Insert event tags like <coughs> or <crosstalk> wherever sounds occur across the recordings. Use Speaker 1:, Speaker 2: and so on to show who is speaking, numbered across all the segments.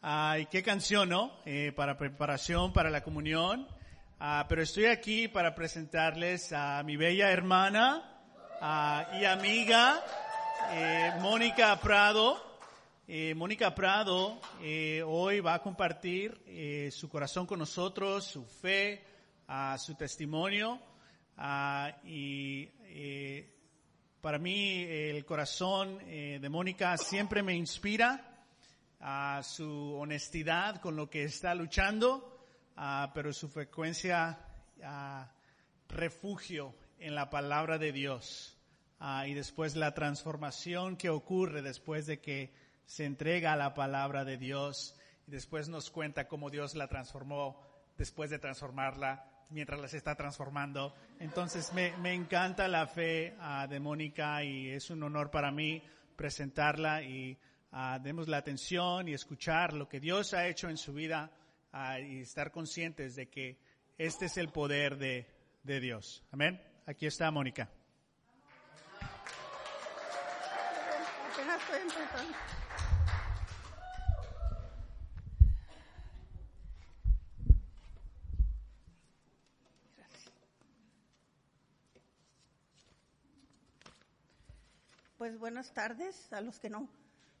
Speaker 1: Ay, qué canción, ¿no? Eh, para preparación para la comunión. Ah, pero estoy aquí para presentarles a mi bella hermana ah, y amiga, eh, Mónica Prado. Eh, Mónica Prado hoy va a compartir su corazón con nosotros, su fe, su testimonio. Ah, y para mí el corazón de Mónica siempre me inspira a su honestidad con lo que está luchando, pero su frecuencia refugio en la palabra de Dios y después la transformación que ocurre después de que se entrega a la palabra de Dios y después nos cuenta cómo Dios la transformó después de transformarla mientras las está transformando. Entonces me, me encanta la fe de Mónica y es un honor para mí presentarla y uh, demos la atención y escuchar lo que Dios ha hecho en su vida uh, y estar conscientes de que este es el poder de, de Dios. Amén. Aquí está Mónica.
Speaker 2: Pues buenas tardes a los que no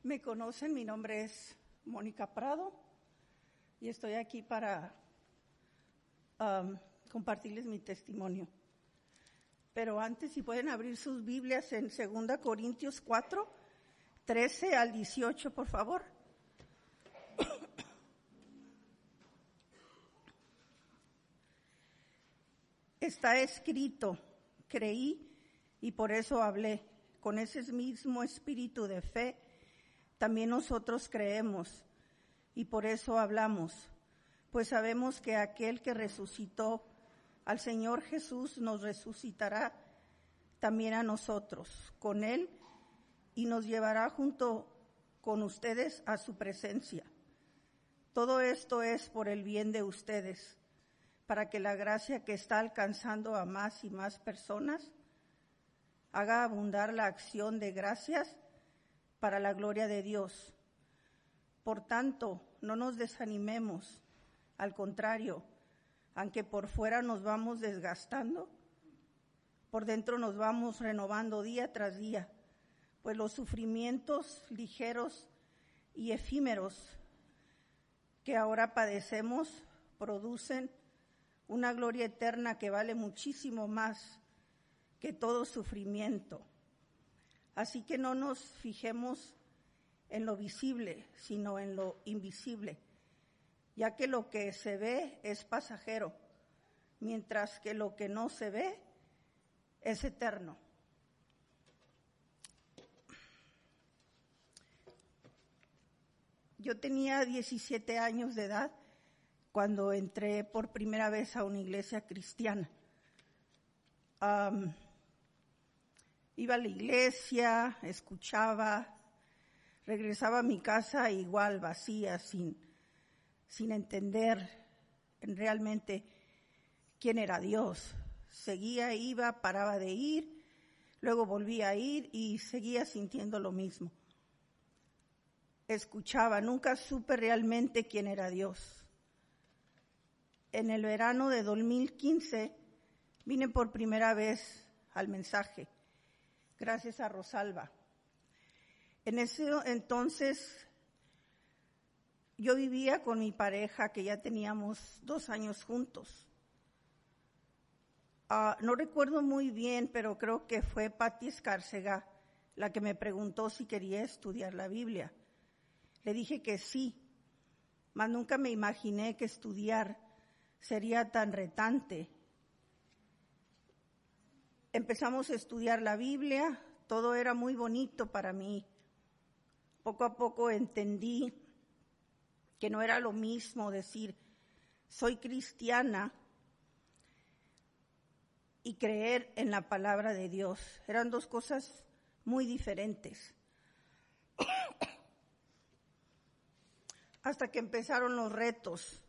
Speaker 2: me conocen, mi nombre es Mónica Prado y estoy aquí para um, compartirles mi testimonio. Pero antes, si pueden abrir sus Biblias en 2 Corintios 4, 13 al 18, por favor. <coughs> Está escrito, creí y por eso hablé, con ese mismo espíritu de fe también nosotros creemos y por eso hablamos, pues sabemos que aquel que resucitó al Señor Jesús nos resucitará también a nosotros con Él y nos llevará junto con ustedes a su presencia. Todo esto es por el bien de ustedes, para que la gracia que está alcanzando a más y más personas haga abundar la acción de gracias para la gloria de Dios. Por tanto, no nos desanimemos, al contrario, aunque por fuera nos vamos desgastando, por dentro nos vamos renovando día tras día, pues los sufrimientos ligeros y efímeros que ahora padecemos producen una gloria eterna que vale muchísimo más que todo sufrimiento Así que no nos fijemos en lo visible, sino en lo invisible, ya que lo que se ve es pasajero, mientras que lo que no se ve es eterno. Yo tenía 17 años de edad cuando entré por primera vez a una iglesia cristiana. Iba a la iglesia, escuchaba, regresaba a mi casa igual vacía, sin, sin entender realmente quién era Dios. Seguía, iba, paraba de ir, luego volvía a ir y seguía sintiendo lo mismo. Escuchaba, nunca supe realmente quién era Dios. En el verano de 2015 vine por primera vez al mensaje gracias a Rosalba. En ese entonces yo vivía con mi pareja que ya teníamos dos años juntos. Ah, no recuerdo muy bien, pero creo que fue Patti Escárcega la que me preguntó si quería estudiar la Biblia. Le dije que sí, mas nunca me imaginé que estudiar sería tan retante empezamos a estudiar la Biblia, todo era muy bonito para mí. Poco a poco entendí que no era lo mismo decir, soy cristiana y creer en la palabra de Dios. Eran dos cosas muy diferentes. <coughs> Hasta que empezaron los retos,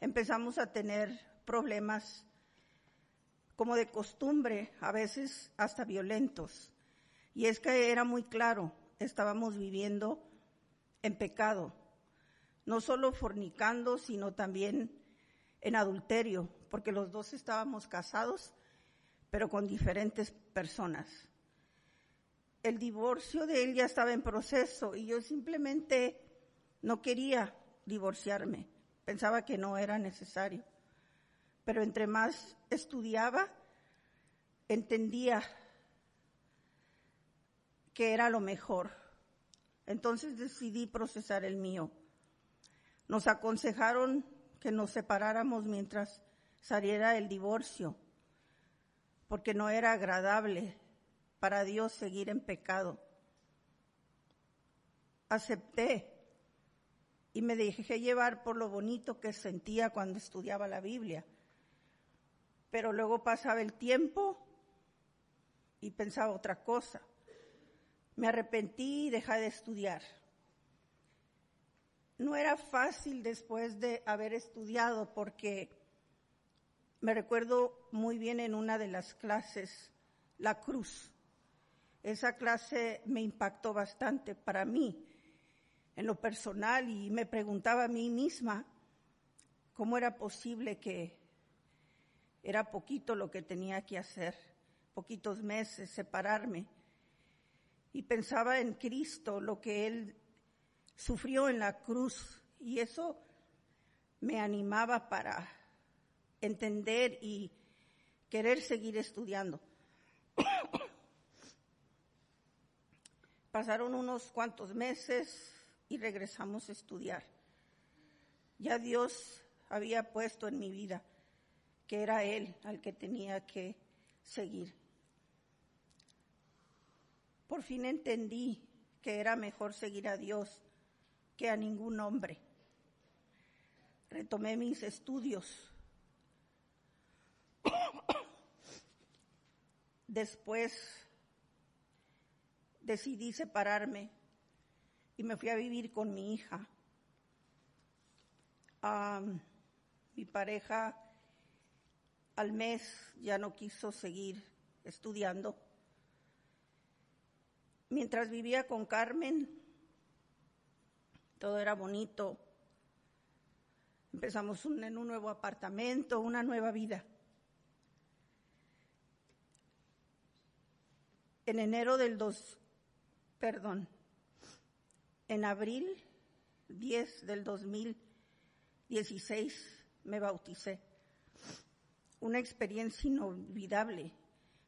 Speaker 2: empezamos a tener problemas como de costumbre, a veces hasta violentos. Y es que era muy claro, estábamos viviendo en pecado. no solo fornicando, sino también en adulterio, porque los dos estábamos casados, pero con diferentes personas. El divorcio de él ya estaba en proceso y yo simplemente no quería divorciarme, pensaba que no era necesario. Pero entre más estudiaba, entendía que era lo mejor. Entonces decidí procesar el mío. Nos aconsejaron que nos separáramos mientras saliera el divorcio, porque no era agradable para Dios seguir en pecado. Acepté y me dejé llevar por lo bonito que sentía cuando estudiaba la Biblia. Pero luego pasaba el tiempo y pensaba otra cosa. Me arrepentí y dejé de estudiar. No era fácil después de haber estudiado porque me recuerdo muy bien en una de las clases, la cruz. Esa clase me impactó bastante para mí, en lo personal, y me preguntaba a mí misma cómo era posible que era poquito lo que tenía que hacer, poquitos meses, separarme y pensaba en Cristo, lo que Él sufrió en la cruz, y eso me animaba para entender y querer seguir estudiando. <coughs> Pasaron unos cuantos meses y regresamos a estudiar. Ya Dios había puesto en mi vida que era Él al que tenía que seguir. Por fin entendí que era mejor seguir a Dios que a ningún hombre. Retomé mis estudios. <coughs> Después decidí separarme y me fui a vivir con mi hija. mi pareja al mes ya no quiso seguir estudiando Mientras vivía con Carmen, todo era bonito. Empezamos en un nuevo apartamento, una nueva vida. En enero del 2, perdón, en abril 10 del 2016 me bauticé. Una experiencia inolvidable.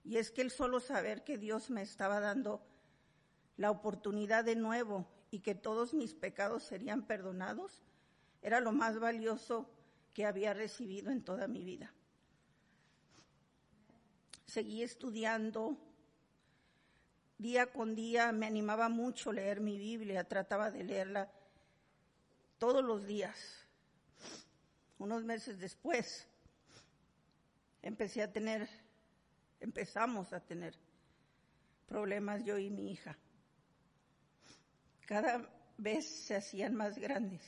Speaker 2: Y es que el solo saber que Dios me estaba dando la oportunidad de nuevo y que todos mis pecados serían perdonados, era lo más valioso que había recibido en toda mi vida. Seguí estudiando, día con día me animaba mucho leer mi Biblia, trataba de leerla todos los días. Unos meses después empecé a tener, empezamos a tener problemas yo y mi hija cada vez se hacían más grandes.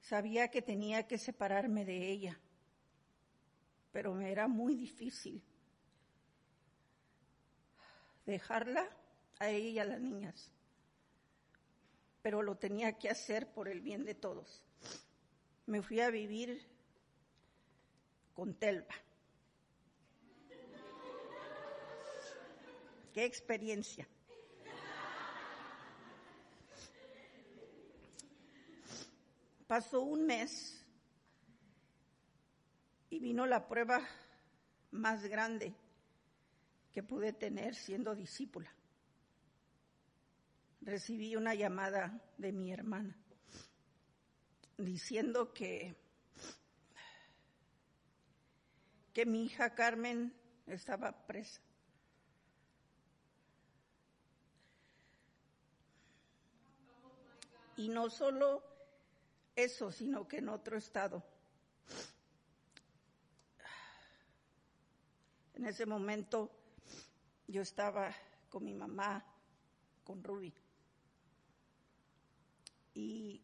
Speaker 2: Sabía que tenía que separarme de ella, pero me era muy difícil dejarla a ella y a las niñas. Pero lo tenía que hacer por el bien de todos. Me fui a vivir con Telva. Qué experiencia. Pasó un mes y vino la prueba más grande que pude tener siendo discípula. Recibí una llamada de mi hermana diciendo que, que mi hija Carmen estaba presa. Y no solo eso, sino que en otro estado. En ese momento yo estaba con mi mamá, con Ruby. Y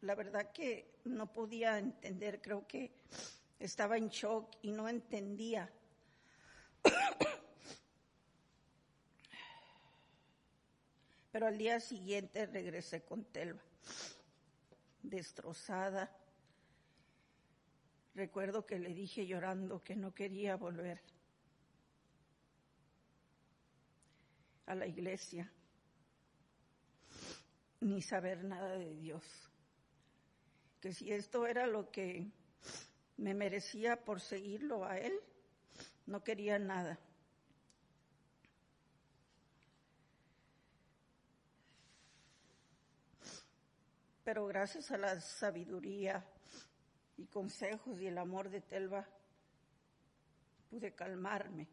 Speaker 2: la verdad que no podía entender, creo que estaba en shock y no entendía. Pero al día siguiente regresé con Telva. destrozada. Recuerdo que le dije llorando que no quería volver a la iglesia ni saber nada de Dios. Que si esto era lo que me merecía por seguirlo a Él, no quería nada. Pero gracias a la sabiduría y consejos y el amor de Telva, pude calmarme.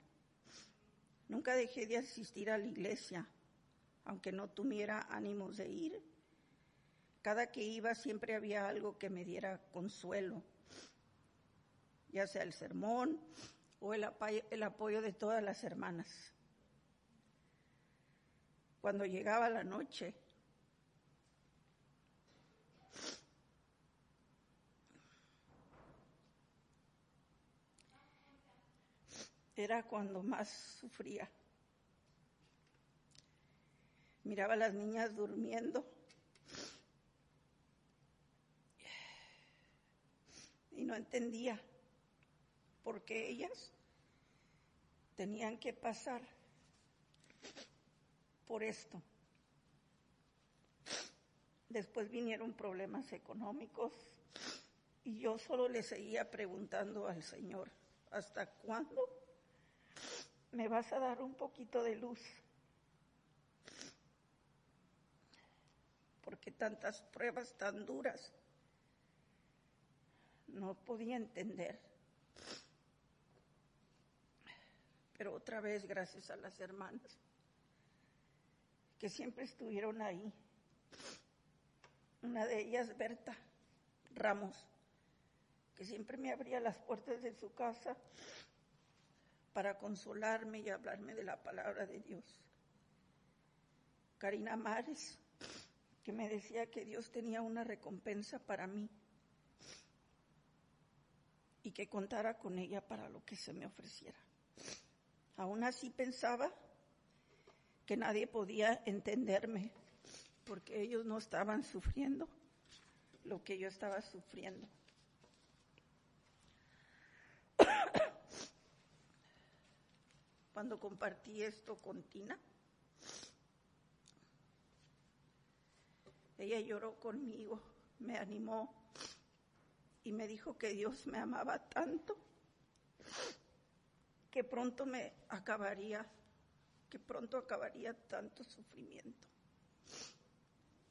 Speaker 2: Nunca dejé de asistir a la iglesia, aunque no tuviera ánimos de ir. Cada que iba siempre había algo que me diera consuelo, ya sea el sermón o el el apoyo de todas las hermanas. Cuando llegaba la noche, era cuando más sufría. Miraba a las niñas durmiendo y no entendía por qué ellas tenían que pasar por esto. Después vinieron problemas económicos y yo solo le seguía preguntando al Señor, ¿hasta cuándo me vas a dar un poquito de luz? Porque tantas pruebas tan duras no podía entender. Pero otra vez, gracias a las hermanas que siempre estuvieron ahí. Una de ellas, Berta Ramos, que siempre me abría las puertas de su casa para consolarme y hablarme de la palabra de Dios. Karina Mares, que me decía que Dios tenía una recompensa para mí y que contara con ella para lo que se me ofreciera. Aún así pensaba que nadie podía entenderme porque ellos no estaban sufriendo lo que yo estaba sufriendo. <coughs> Cuando compartí esto con Tina, ella lloró conmigo, me animó y me dijo que Dios me amaba tanto que pronto me acabaría, que pronto acabaría tanto sufrimiento.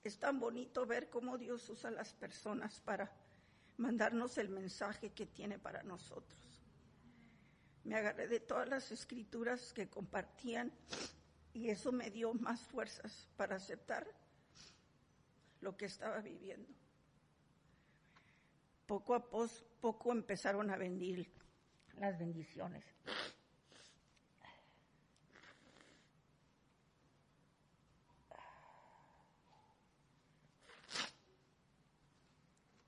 Speaker 2: Es tan bonito ver cómo Dios usa a las personas para mandarnos el mensaje que tiene para nosotros. Me agarré de todas las escrituras que compartían y eso me dio más fuerzas para aceptar lo que estaba viviendo. Poco a poco empezaron a venir las bendiciones.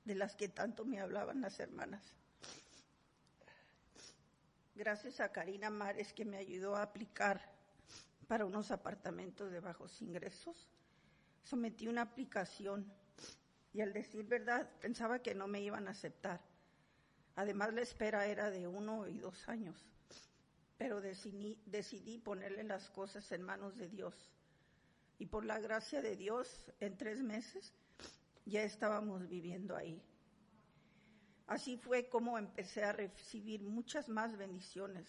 Speaker 2: De las que tanto me hablaban las hermanas. Gracias a Karina Mares que me ayudó a aplicar para unos apartamentos de bajos ingresos, sometí una aplicación y al decir verdad pensaba que no me iban a aceptar. Además la espera era de uno y dos años, pero decidí, decidí ponerle las cosas en manos de Dios. Y por la gracia de Dios, en tres meses ya estábamos viviendo ahí. Así fue como empecé a recibir muchas más bendiciones.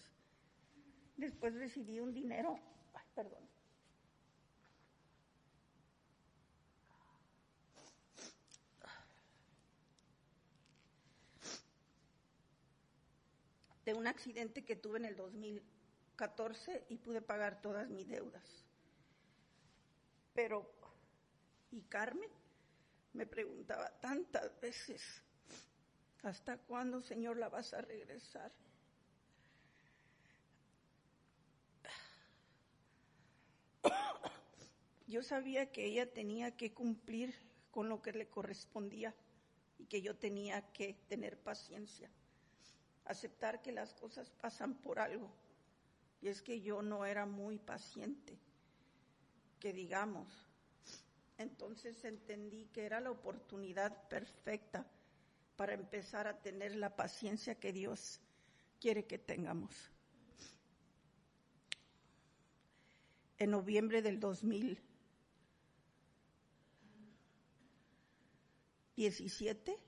Speaker 2: Después recibí un dinero, ay, perdón. De un accidente que tuve en el 2014 y pude pagar todas mis deudas. Pero, ¿y Carmen? Me preguntaba tantas veces, ¿hasta cuándo, Señor, la vas a regresar? Yo sabía que ella tenía que cumplir con lo que le correspondía y que yo tenía que tener paciencia, aceptar que las cosas pasan por algo. Y es que yo no era muy paciente, que digamos, entonces entendí que era la oportunidad perfecta para empezar a tener la paciencia que Dios quiere que tengamos. En noviembre del 2017,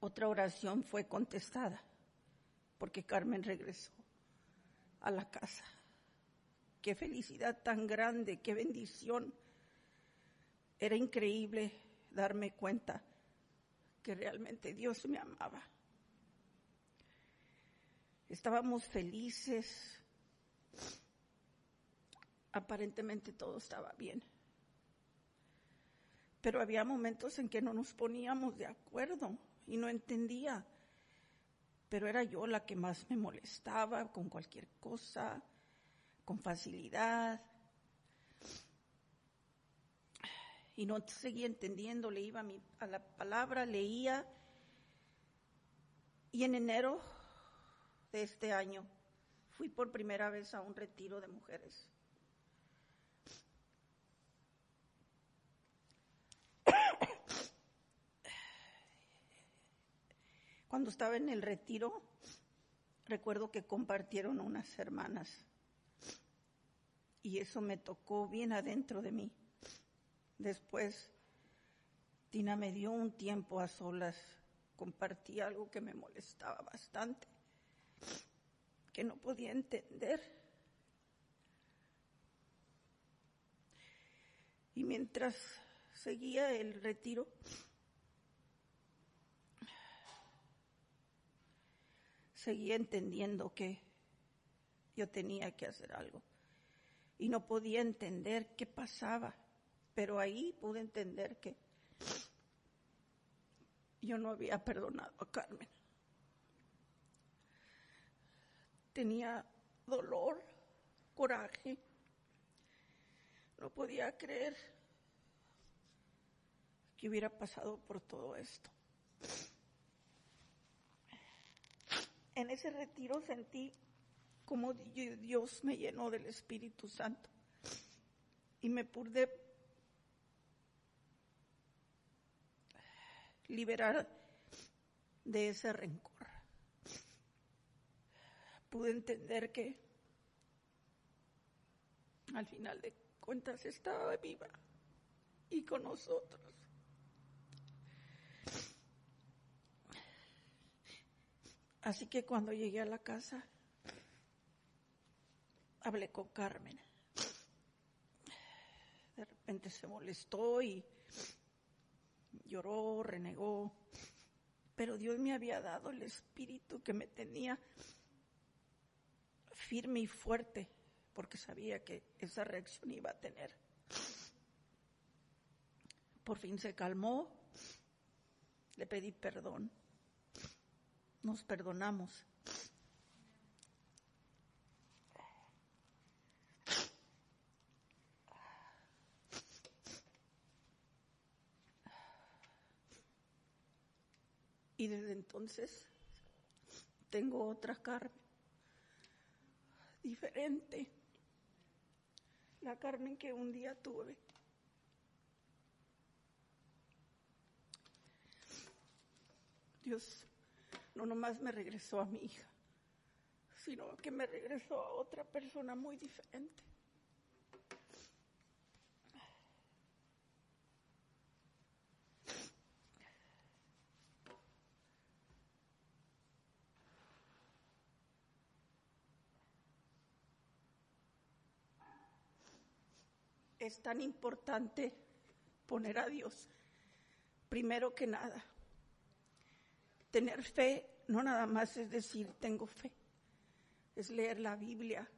Speaker 2: otra oración fue contestada porque Carmen regresó a la casa. Qué felicidad tan grande, qué bendición era increíble darme cuenta que realmente Dios me amaba. Estábamos felices. Aparentemente todo estaba bien. Pero había momentos en que no nos poníamos de acuerdo y no entendía. Pero era yo la que más me molestaba con cualquier cosa, con facilidad y no seguía entendiendo, le iba a, la palabra, leía. Y en enero de este año fui por primera vez a un retiro de mujeres. Cuando estaba en el retiro, recuerdo que compartieron unas hermanas y eso me tocó bien adentro de mí. Después, Tina me dio un tiempo a solas, compartí algo que me molestaba bastante, que no podía entender. Y mientras seguía el retiro, seguía entendiendo que yo tenía que hacer algo. Y no podía entender qué pasaba. Pero ahí pude entender que yo no había perdonado a Carmen. Tenía dolor, coraje. No podía creer que hubiera pasado por todo esto. En ese retiro sentí como Dios me llenó del Espíritu Santo y me pude liberar de ese rencor. Pude entender que al final de cuentas estaba viva y con nosotros. Así que cuando llegué a la casa, hablé con Carmen. De repente se molestó y lloró, renegó, pero Dios me había dado el espíritu que me tenía firme y fuerte, porque sabía que esa reacción iba a tener. Por fin se calmó, le pedí perdón, nos perdonamos. Y desde entonces tengo otra Carmen, diferente. La Carmen que un día tuve. Dios no nomás me regresó a mi hija, sino que me regresó a otra persona muy diferente. Es tan importante poner a Dios primero que nada. Tener fe no nada más es decir tengo fe, es leer la Biblia,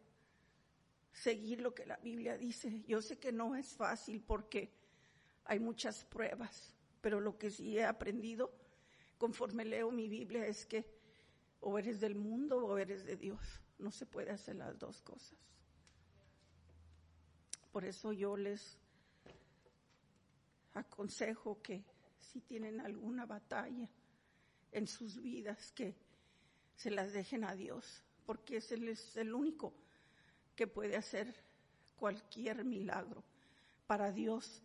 Speaker 2: seguir lo que la Biblia dice. Yo sé que no es fácil porque hay muchas pruebas, pero lo que sí he aprendido conforme leo mi Biblia es que o eres del mundo o eres de Dios. No se puede hacer las dos cosas. Por eso yo les aconsejo que si tienen alguna batalla en sus vidas, que se las dejen a Dios, porque es es el único que puede hacer cualquier milagro, para Dios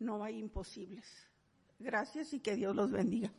Speaker 2: no hay imposibles. Gracias y que Dios los bendiga.